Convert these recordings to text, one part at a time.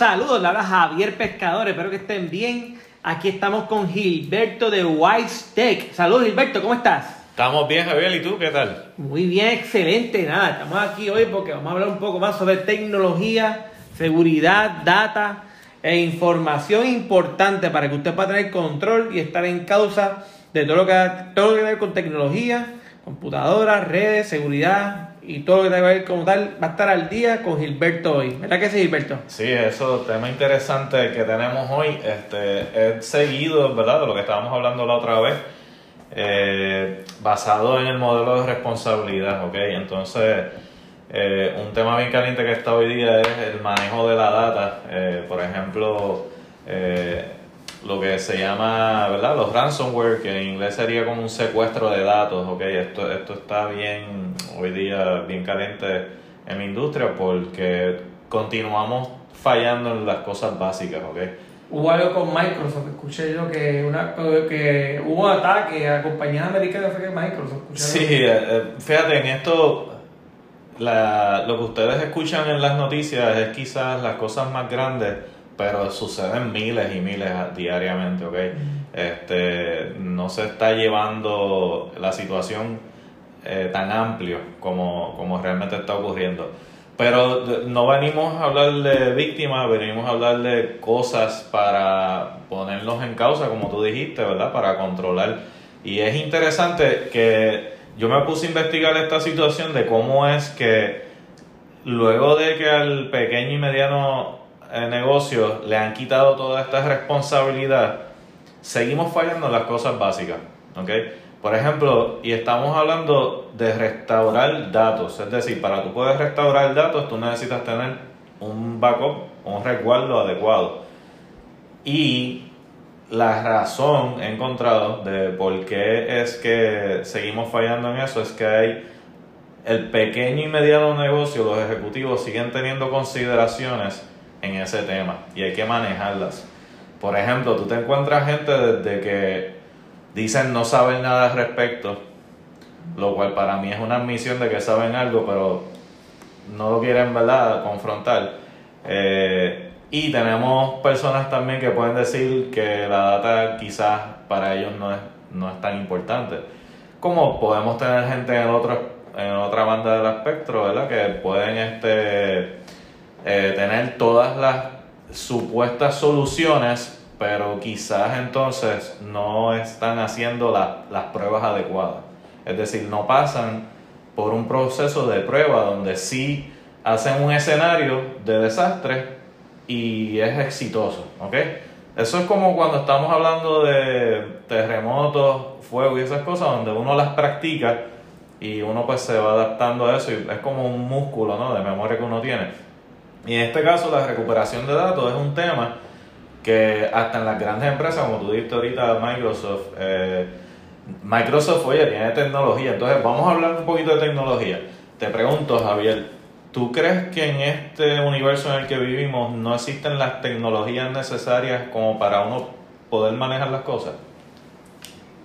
saludos, le habla Javier Pescador, espero que estén bien. Aquí estamos con Gilberto de Wise Tech. Saludos Gilberto, ¿cómo estás? Estamos bien, Javier, ¿y tú qué tal? Muy bien, excelente. Nada, estamos aquí hoy porque vamos a hablar un poco más sobre tecnología, seguridad, data e información importante para que usted pueda tener control y estar en causa de todo lo que, todo lo que tiene que ver con tecnología, computadoras, redes, seguridad, y todo lo que tenga que ver como tal va a estar al día con Gilberto hoy. ¿Verdad que sí, Gilberto? Sí, eso, tema interesante que tenemos hoy, este, es seguido, ¿verdad? De lo que estábamos hablando la otra vez, eh, basado en el modelo de responsabilidad, ¿ok? Entonces, eh, un tema bien caliente que está hoy día es el manejo de la data. Eh, por ejemplo, lo que se llama, ¿verdad? Los ransomware, que en inglés sería como un secuestro de datos, ¿ok? Esto, esto está bien, hoy día, bien caliente en la industria porque continuamos fallando en las cosas básicas, ¿ok? Hubo algo con Microsoft, escuché yo que, una, que hubo un ataque a compañías americanas que Microsoft. Sí, eh, eh, fíjate, en esto, la, lo que ustedes escuchan en las noticias es quizás las cosas más grandes pero suceden miles y miles diariamente, ¿ok? Este, no se está llevando la situación eh, tan amplio como, como realmente está ocurriendo. Pero no venimos a hablar de víctimas, venimos a hablar de cosas para ponerlos en causa, como tú dijiste, ¿verdad? Para controlar. Y es interesante que yo me puse a investigar esta situación de cómo es que luego de que al pequeño y mediano negocios le han quitado toda esta responsabilidad, seguimos fallando en las cosas básicas. ¿okay? Por ejemplo, y estamos hablando de restaurar datos, es decir, para tú poder restaurar datos, tú necesitas tener un backup, un resguardo adecuado. Y la razón he encontrado de por qué es que seguimos fallando en eso es que hay el pequeño y mediano negocio, los ejecutivos siguen teniendo consideraciones en ese tema y hay que manejarlas. Por ejemplo, tú te encuentras gente desde que dicen no saben nada al respecto, lo cual para mí es una admisión de que saben algo, pero no lo quieren, ¿verdad?, confrontar. Eh, y tenemos personas también que pueden decir que la data quizás para ellos no es, no es tan importante. Como podemos tener gente en, otro, en otra banda del espectro, ¿verdad?, que pueden este, eh, tener todas las supuestas soluciones, pero quizás entonces no están haciendo las pruebas adecuadas. Es decir, no pasan por un proceso de prueba donde sí hacen un escenario de desastre y es exitoso. ¿ok? Eso es como cuando estamos hablando de terremotos, fuego y esas cosas, donde uno las practica y uno pues se va adaptando a eso y es como un músculo ¿no? de memoria que uno tiene. Y en este caso la recuperación de datos es un tema que hasta en las grandes empresas, como tú dijiste ahorita, Microsoft, eh, Microsoft, oye, tiene tecnología. Entonces, vamos a hablar un poquito de tecnología. Te pregunto, Javier, ¿tú crees que en este universo en el que vivimos no existen las tecnologías necesarias como para uno poder manejar las cosas?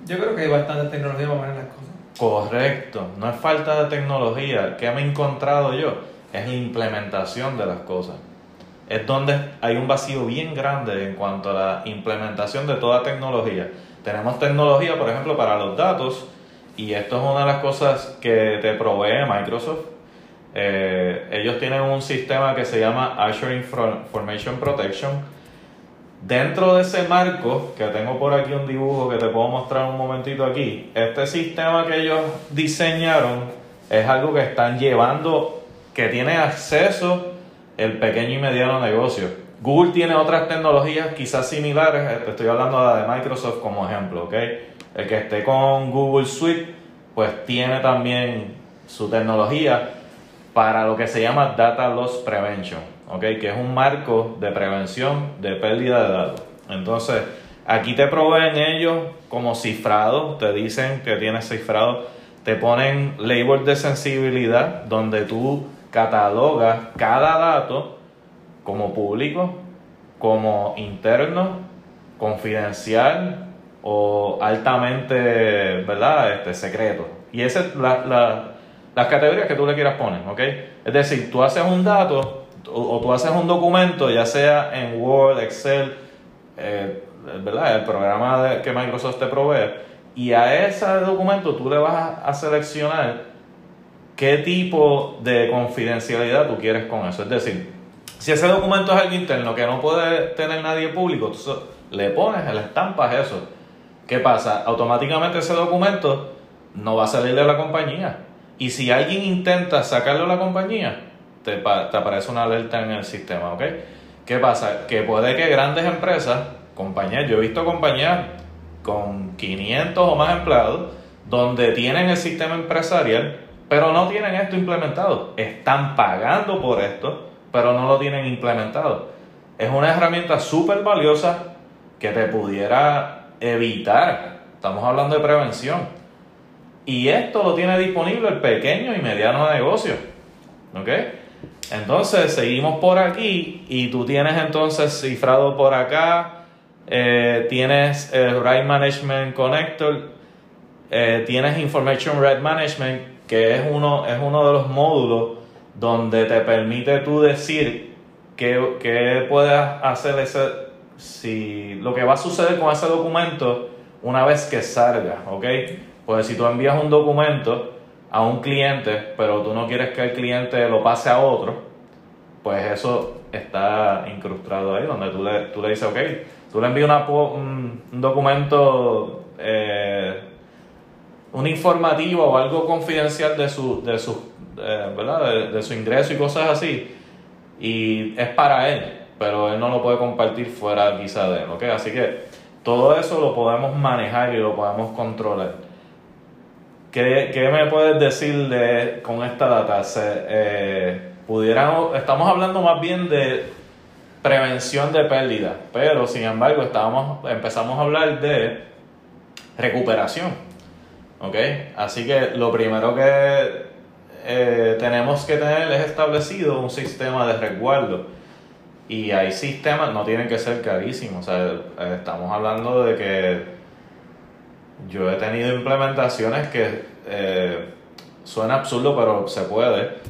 Yo creo que hay bastante tecnología para manejar las cosas. Correcto, no es falta de tecnología. ¿Qué me he encontrado yo? Es la implementación de las cosas. Es donde hay un vacío bien grande en cuanto a la implementación de toda tecnología. Tenemos tecnología, por ejemplo, para los datos, y esto es una de las cosas que te provee Microsoft. Eh, ellos tienen un sistema que se llama Azure Information Protection. Dentro de ese marco, que tengo por aquí un dibujo que te puedo mostrar un momentito aquí, este sistema que ellos diseñaron es algo que están llevando que tiene acceso el pequeño y mediano negocio. Google tiene otras tecnologías quizás similares, eh, estoy hablando de la de Microsoft como ejemplo, ¿ok? El que esté con Google Suite, pues tiene también su tecnología para lo que se llama Data Loss Prevention, ¿ok? Que es un marco de prevención de pérdida de datos. Entonces, aquí te proveen ellos como cifrado, te dicen que tienes cifrado, te ponen label de sensibilidad donde tú cataloga cada dato como público, como interno, confidencial o altamente, ¿verdad? Este, secreto. Y esas son las categorías que tú le quieras poner, ¿ok? Es decir, tú haces un dato, o, tú haces un documento, ya sea en Word, Excel, eh, ¿verdad? El programa de, que Microsoft te provee, y a ese documento tú le vas a, seleccionar qué tipo de confidencialidad tú quieres con eso. Es decir, si ese documento es algo interno que no puede tener nadie público, tú le pones, le estampas eso. ¿Qué pasa? Automáticamente ese documento no va a salir de la compañía. Y si alguien intenta sacarlo de la compañía, te, te aparece una alerta en el sistema, ¿ok? ¿Qué pasa? Que puede que grandes empresas, compañías, yo he visto compañías con 500 o más empleados, donde tienen el sistema empresarial, pero no tienen esto implementado. Están pagando por esto, pero no lo tienen implementado. Es una herramienta súper valiosa que te pudiera evitar. Estamos hablando de prevención. Y esto lo tiene disponible el pequeño y mediano negocio. ¿Ok? Entonces seguimos por aquí y tú tienes entonces cifrado por acá, eh, tienes el Right Management Connector, eh, tienes Information Right Management, que es uno, es uno de los módulos donde te permite tú decir qué, qué puedes hacer ese, si lo que va a suceder con ese documento una vez que salga, ¿ok? Pues si tú envías un documento a un cliente, pero tú no quieres que el cliente lo pase a otro, pues eso está incrustado ahí, donde tú le, tú le dices, ok, tú le envías un, documento, eh, un informativo o algo confidencial de su, de su, eh, ¿verdad? De, su ingreso y cosas así, y es para él, pero él no lo puede compartir fuera quizá de él, ¿ok? Así que todo eso lo podemos manejar y lo podemos controlar. ¿Qué, me puedes decir de, con esta data? Se, eh, estamos hablando más bien de prevención de pérdida, pero sin embargo estábamos, empezamos a hablar de recuperación. ¿Ok? Así que lo primero que eh, tenemos que tener es establecido un sistema de resguardo. Y hay sistemas, no tienen que ser carísimos. O sea, eh, estamos hablando de que yo he tenido implementaciones que eh, suena absurdo, pero se puede.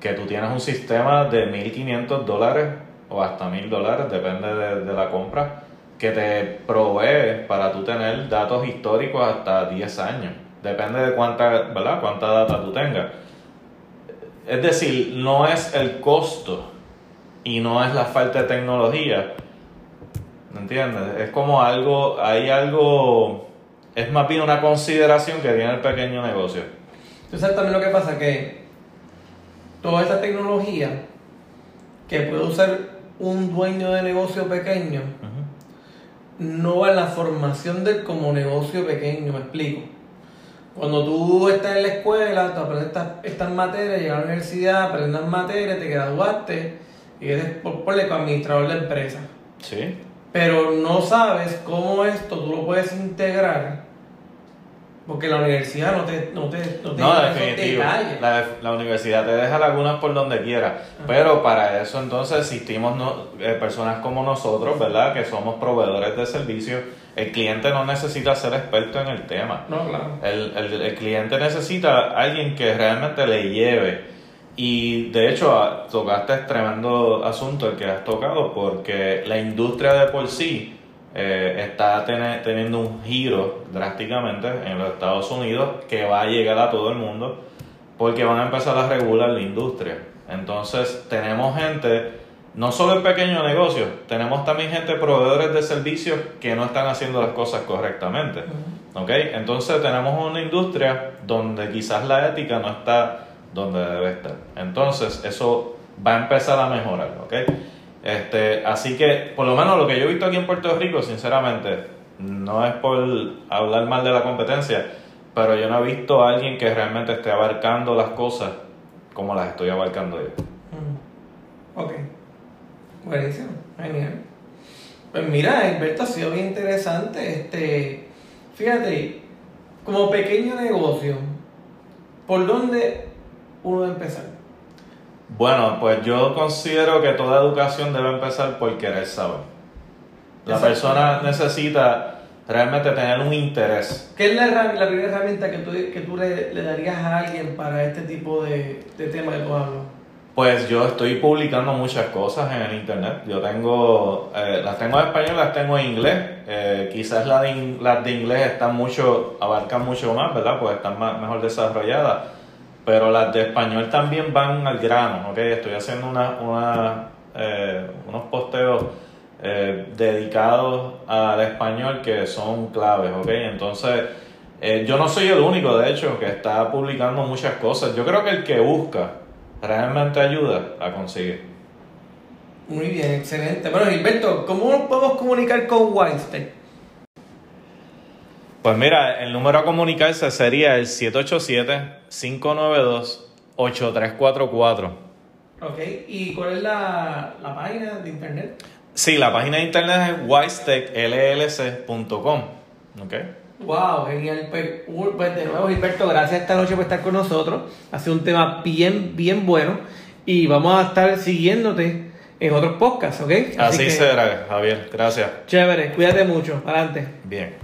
Que tú tienes un sistema de 1.500 dólares o hasta 1.000 dólares, depende de, la compra, que te provee para tú tener datos históricos hasta 10 años. Depende de cuánta, ¿verdad? cuánta data tú tengas. Es decir, no es el costo y no es la falta de tecnología. ¿Me entiendes? Es como algo, hay algo es más bien una consideración que tiene el pequeño negocio. Entonces también lo que pasa que toda esta tecnología que puede usar un dueño de negocio pequeño no va en la formación de como negocio pequeño, me explico. Cuando tú estás en la escuela, tú aprendes estas, materias, llegas a la universidad, aprendes materias, te graduaste y eres por, por administrador de empresa. Sí pero no sabes cómo esto tú lo puedes integrar porque la universidad no te, no te, no te no, definitivo. La, la, universidad te deja lagunas por donde quiera. Pero para eso entonces existimos no, eh, personas como nosotros, ¿verdad? Que somos proveedores de servicios. El cliente no necesita ser experto en el tema. No, claro. El, el, el cliente necesita alguien que realmente le lleve y de hecho, tocaste tremendo asunto el que has tocado, porque la industria de por sí eh, está teniendo un giro drásticamente en los Estados Unidos que va a llegar a todo el mundo, porque van a empezar a regular la industria. Entonces, tenemos gente, no solo en pequeños negocios, tenemos también gente proveedores de servicios que no están haciendo las cosas correctamente. ¿Ok? Entonces, tenemos una industria donde quizás la ética no está donde debe estar. Entonces, eso va a empezar a mejorar, ¿ok? Este, así que, por lo menos lo que yo he visto aquí en Puerto Rico, sinceramente, no es por hablar mal de la competencia, pero yo no he visto a alguien que realmente esté abarcando las cosas como las estoy abarcando yo. Mm. Ok. Buenísimo. Genial. Pues mira, Alberto, ha sido bien interesante. Este, fíjate, como pequeño negocio, ¿por dónde uno empezar? Bueno, pues yo considero que toda educación debe empezar por querer saber. La persona necesita realmente tener un interés. ¿Qué es la, la primera herramienta que tú, que tú le, darías a alguien para este tipo de, de tema que tú hablas? Pues yo estoy publicando muchas cosas en el internet. Yo tengo, eh, las tengo en español, las tengo en inglés. Eh, quizás las de, las de inglés están mucho, abarcan mucho más, ¿verdad? Pues están más, mejor desarrolladas. Pero las de español también van al grano, ¿ok? Estoy haciendo una, una, eh, unos posteos eh, dedicados al español que son claves, ¿ok? Entonces, yo no soy el único, de hecho, que está publicando muchas cosas. Yo creo que el que busca realmente ayuda a conseguir. Muy bien, excelente. Bueno, Gilberto, ¿cómo nos podemos comunicar con Weinstein? Pues mira, el número a comunicarse sería el 787-592-8344. Ok, ¿y cuál es la, la página de internet? Sí, la página de internet es wisetechllc.com. ¿Ok? Wow, genial. Pues, pues de nuevo, Gilberto, gracias esta noche por estar con nosotros. Ha sido un tema bien, bien bueno. Y vamos a estar siguiéndote en otros podcasts, ¿ok? Así que, será, Javier. Gracias. Chévere, cuídate mucho. Adelante. Bien.